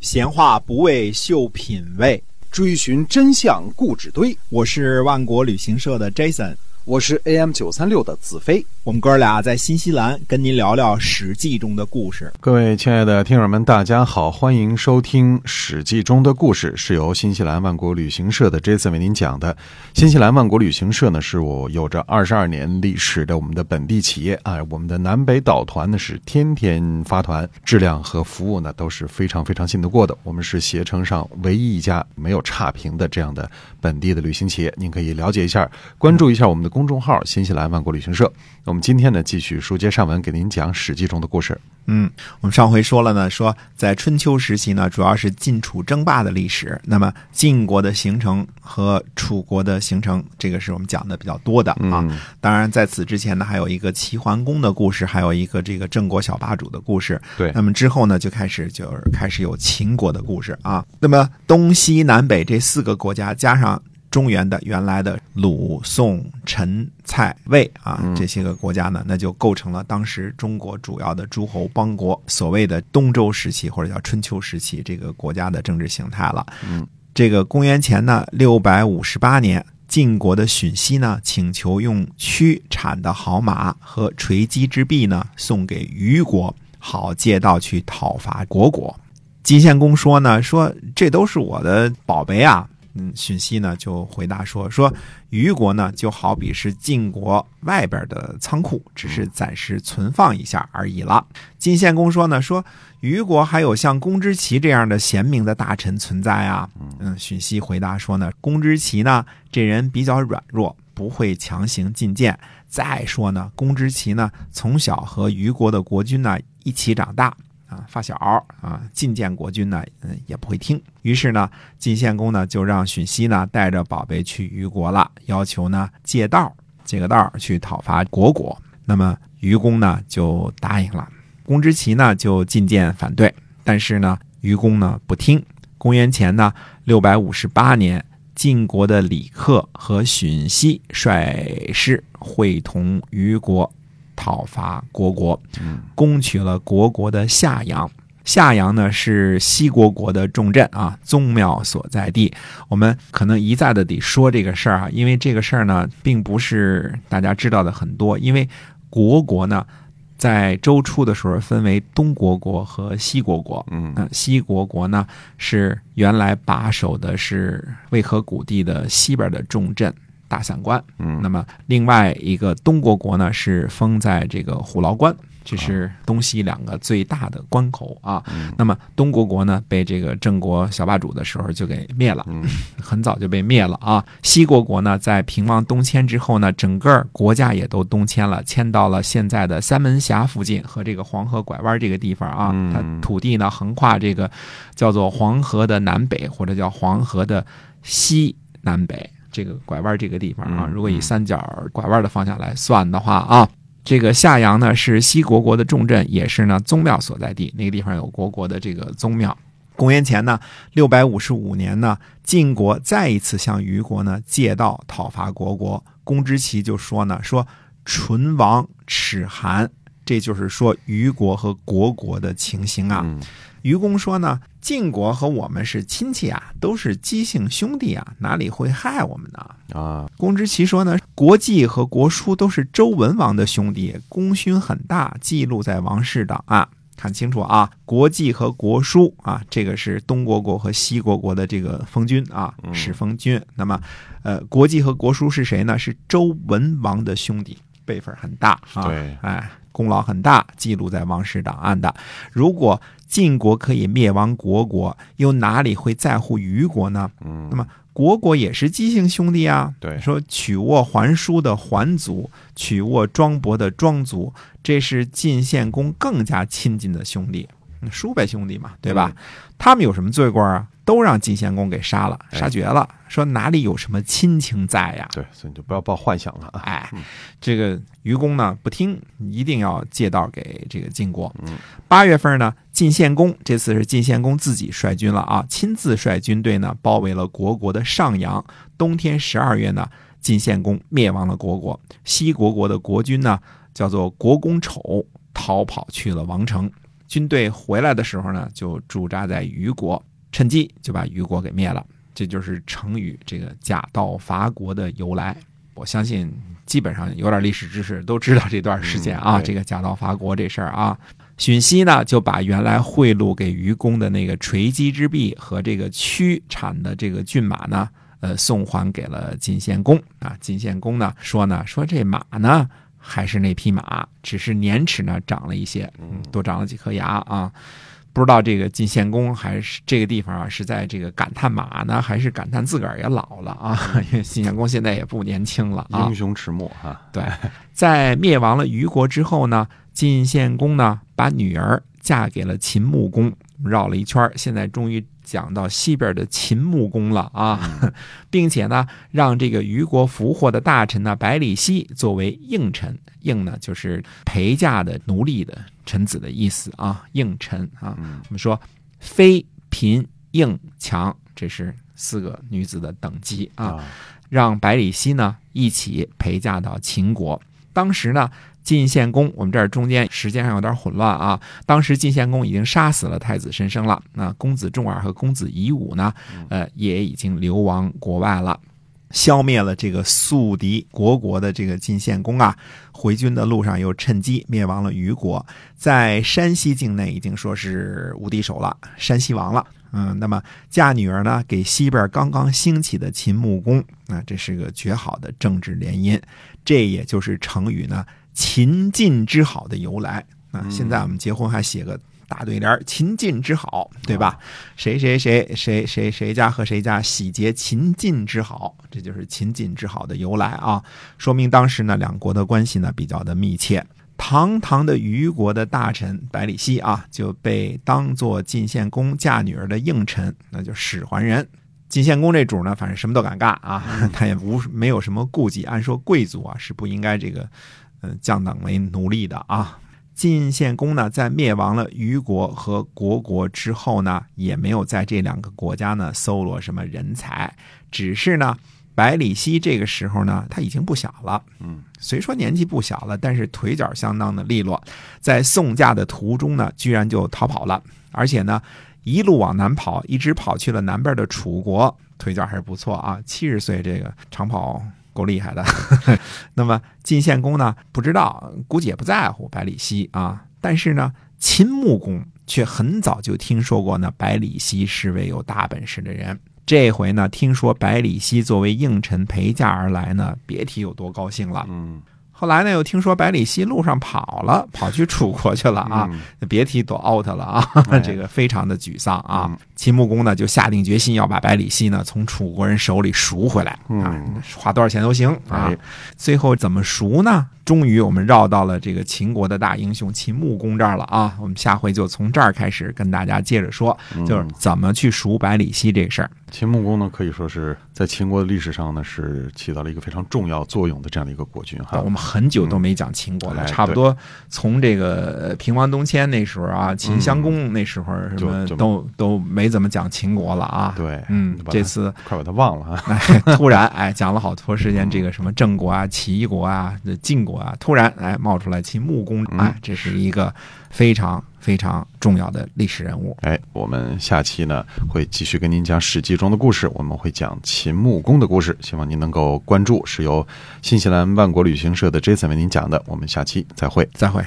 闲话不为秀品味，追寻真相故纸堆。我是万国旅行社的 Jason，我是 AM 九三六的子飞。我们哥俩在新西兰跟您聊聊《史记》中的故事。各位亲爱的听友们，大家好，欢迎收听《史记》中的故事，是由新西兰万国旅行社的 Jason 为您讲的。新西兰万国旅行社呢，是我有着二十二年历史的我们的本地企业啊。我们的南北岛团呢是天天发团，质量和服务呢都是非常非常信得过的。我们是携程上唯一一家没有差评的这样的本地的旅行企业。您可以了解一下，关注一下我们的公众号“新西兰万国旅行社”。我们今天呢，继续书接上文，给您讲《史记》中的故事。嗯，我们上回说了呢，说在春秋时期呢，主要是晋楚争霸的历史。那么晋国的形成和楚国的形成，这个是我们讲的比较多的啊。当然，在此之前呢，还有一个齐桓公的故事，还有一个这个郑国小霸主的故事。对，那么之后呢，就开始就是开始有秦国的故事啊。那么东西南北这四个国家加上。中原的原来的鲁、宋、陈、蔡、魏啊，这些个国家呢，那就构成了当时中国主要的诸侯邦国，所谓的东周时期或者叫春秋时期这个国家的政治形态了。嗯，这个公元前呢六百五十八年，晋国的荀息呢请求用曲产的好马和垂击之璧呢送给虞国，好借道去讨伐虢国。晋献公说呢，说这都是我的宝贝啊。嗯，荀息呢就回答说：“说虞国呢就好比是晋国外边的仓库，只是暂时存放一下而已了。”晋献公说呢：“说虞国还有像公之奇这样的贤明的大臣存在啊。”嗯，荀息回答说呢：“公之奇呢这人比较软弱，不会强行进谏。再说呢，公之奇呢从小和虞国的国君呢一起长大。”啊，发小啊，觐见国君呢，嗯，也不会听。于是呢，晋献公呢就让荀息呢带着宝贝去虞国了，要求呢借道借个道去讨伐虢国。那么虞公呢就答应了，公之奇呢就进谏反对，但是呢虞公呢不听。公元前呢六百五十八年，晋国的李克和荀息率师会同虞国。讨伐虢国，攻取了虢国的夏阳。夏阳呢是西国国的重镇啊，宗庙所在地。我们可能一再的得说这个事儿啊，因为这个事儿呢，并不是大家知道的很多。因为虢国呢，在周初的时候分为东国国和西国国。嗯，西国国呢是原来把守的是渭河谷地的西边的重镇。大散关，嗯，那么另外一个东国国呢是封在这个虎牢关，这是东西两个最大的关口啊。那么东国国呢被这个郑国小霸主的时候就给灭了，很早就被灭了啊。西国国呢在平王东迁之后呢，整个国家也都东迁了，迁到了现在的三门峡附近和这个黄河拐弯这个地方啊。它土地呢横跨这个叫做黄河的南北，或者叫黄河的西南北。这个拐弯这个地方啊，如果以三角拐弯的方向来算的话啊，这个夏阳呢是西国国的重镇，也是呢宗庙所在地。那个地方有国国的这个宗庙。公元前呢六百五十五年呢，晋国再一次向虞国呢借道讨伐国国。公之奇就说呢说唇亡齿寒，这就是说虞国和国国的情形啊。愚公说呢，晋国和我们是亲戚啊，都是姬姓兄弟啊，哪里会害我们呢？啊，公之奇说呢，国季和国书都是周文王的兄弟，功勋很大，记录在王室档案。看清楚啊，国记和国书啊，这个是东国国和西国国的这个封君啊，始封君。那么，呃，国记和国书是谁呢？是周文王的兄弟，辈分很大啊。对，哎，功劳很大，记录在王室档案的。如果晋国可以灭亡国国，又哪里会在乎虞国呢？嗯，那么国国也是姬姓兄弟啊。对，说曲沃桓叔的桓族，曲沃庄伯的庄族，这是晋献公更加亲近的兄弟，叔伯兄弟嘛，对吧？他们有什么罪过啊？都让晋献公给杀了，杀绝了。说哪里有什么亲情在呀？对，所以你就不要抱幻想了啊！哎，这个愚公呢不听，一定要借道给这个晋国。嗯，八月份呢，晋献公这次是晋献公自己率军了啊，亲自率军队呢包围了国国的上阳。冬天十二月呢，晋献公灭亡了国国。西国国的国君呢叫做国公丑，逃跑去了王城。军队回来的时候呢，就驻扎在虞国，趁机就把虞国给灭了。这就是成语“这个假道伐国”的由来。我相信基本上有点历史知识都知道这段时间啊，嗯这个假道伐国这事儿啊。荀息呢，就把原来贿赂给虞公的那个垂击之璧和这个驱产的这个骏马呢，呃，送还给了晋献公啊。晋献公呢说呢，说这马呢还是那匹马，只是年齿呢长了一些，嗯，多长了几颗牙啊。不知道这个晋献公还是这个地方啊，是在这个感叹马呢，还是感叹自个儿也老了啊？因为晋献公现在也不年轻了啊英。雄迟暮啊，对，在灭亡了虞国之后呢，晋献公呢把女儿嫁给了秦穆公，绕了一圈儿，现在终于讲到西边的秦穆公了啊，并且呢让这个虞国俘获的大臣呢百里奚作为应臣，应呢就是陪嫁的奴隶的臣子的意思啊，应臣啊，嗯我们说妃嫔应强，这是四个女子的等级啊。啊，让百里奚呢一起陪嫁到秦国。当时呢，晋献公，我们这儿中间时间上有点混乱啊。当时晋献公已经杀死了太子申生了，那公子重耳和公子夷吾呢，呃，也已经流亡国外了。消灭了这个宿敌国国的这个晋献公啊，回军的路上又趁机灭亡了虞国，在山西境内已经说是无敌手了，山西王了。嗯，那么嫁女儿呢给西边刚刚兴起的秦穆公，啊，这是个绝好的政治联姻，这也就是成语呢“秦晋之好”的由来。啊，现在我们结婚还写个大对联“秦晋之好”，对吧？谁谁谁谁谁谁家和谁家喜结秦晋之好，这就是秦晋之好的由来啊，说明当时呢两国的关系呢比较的密切。堂堂的虞国的大臣百里奚啊，就被当做晋献公嫁女儿的应臣，那就使唤人。晋献公这主呢，反正什么都敢干啊，他也无没有什么顾忌。按说贵族啊是不应该这个，呃，降等为奴隶的啊。晋献公呢，在灭亡了虞国和虢国之后呢，也没有在这两个国家呢搜罗什么人才，只是呢，百里奚这个时候呢，他已经不小了，嗯，虽说年纪不小了，但是腿脚相当的利落，在送嫁的途中呢，居然就逃跑了，而且呢，一路往南跑，一直跑去了南边的楚国，腿脚还是不错啊，七十岁这个长跑。够厉害的，那么晋献公呢？不知道，估计也不在乎百里奚啊。但是呢，秦穆公却很早就听说过呢，百里奚是位有大本事的人。这回呢，听说百里奚作为应臣陪嫁而来呢，别提有多高兴了。嗯后来呢，又听说百里奚路上跑了，跑去楚国去了啊，嗯别提多 out 了啊，哎 这个非常的沮丧啊嗯。秦穆公呢就下定决心要把百里奚呢从楚国人手里赎回来啊嗯，花多少钱都行啊哎。最后怎么赎呢？终于我们绕到了这个秦国的大英雄秦穆公这儿了啊。我们下回就从这儿开始跟大家接着说，就是怎么去赎百里奚这个事儿。秦穆公呢，可以说是在秦国的历史上呢，是起到了一个非常重要作用的这样的一个国君哈我。们很久都没讲秦国了，哎差不多从这个平王东迁那时候啊，秦襄公那时候什么都都没怎么讲秦国了啊。对，嗯，这次快把他忘了 啊。哎，突然哎讲了好多时间，这个什么郑国啊、齐国啊、这晋国啊，突然哎冒出来秦穆公，啊，这是一个非常非常重要的历史人物。哎，我们下期呢会继续跟您讲《史记》中的故事，我们会讲秦穆公的故事，希望您能够关注，是由新西兰万国旅行社的 Jason 为您讲的。我们下期再会。再会。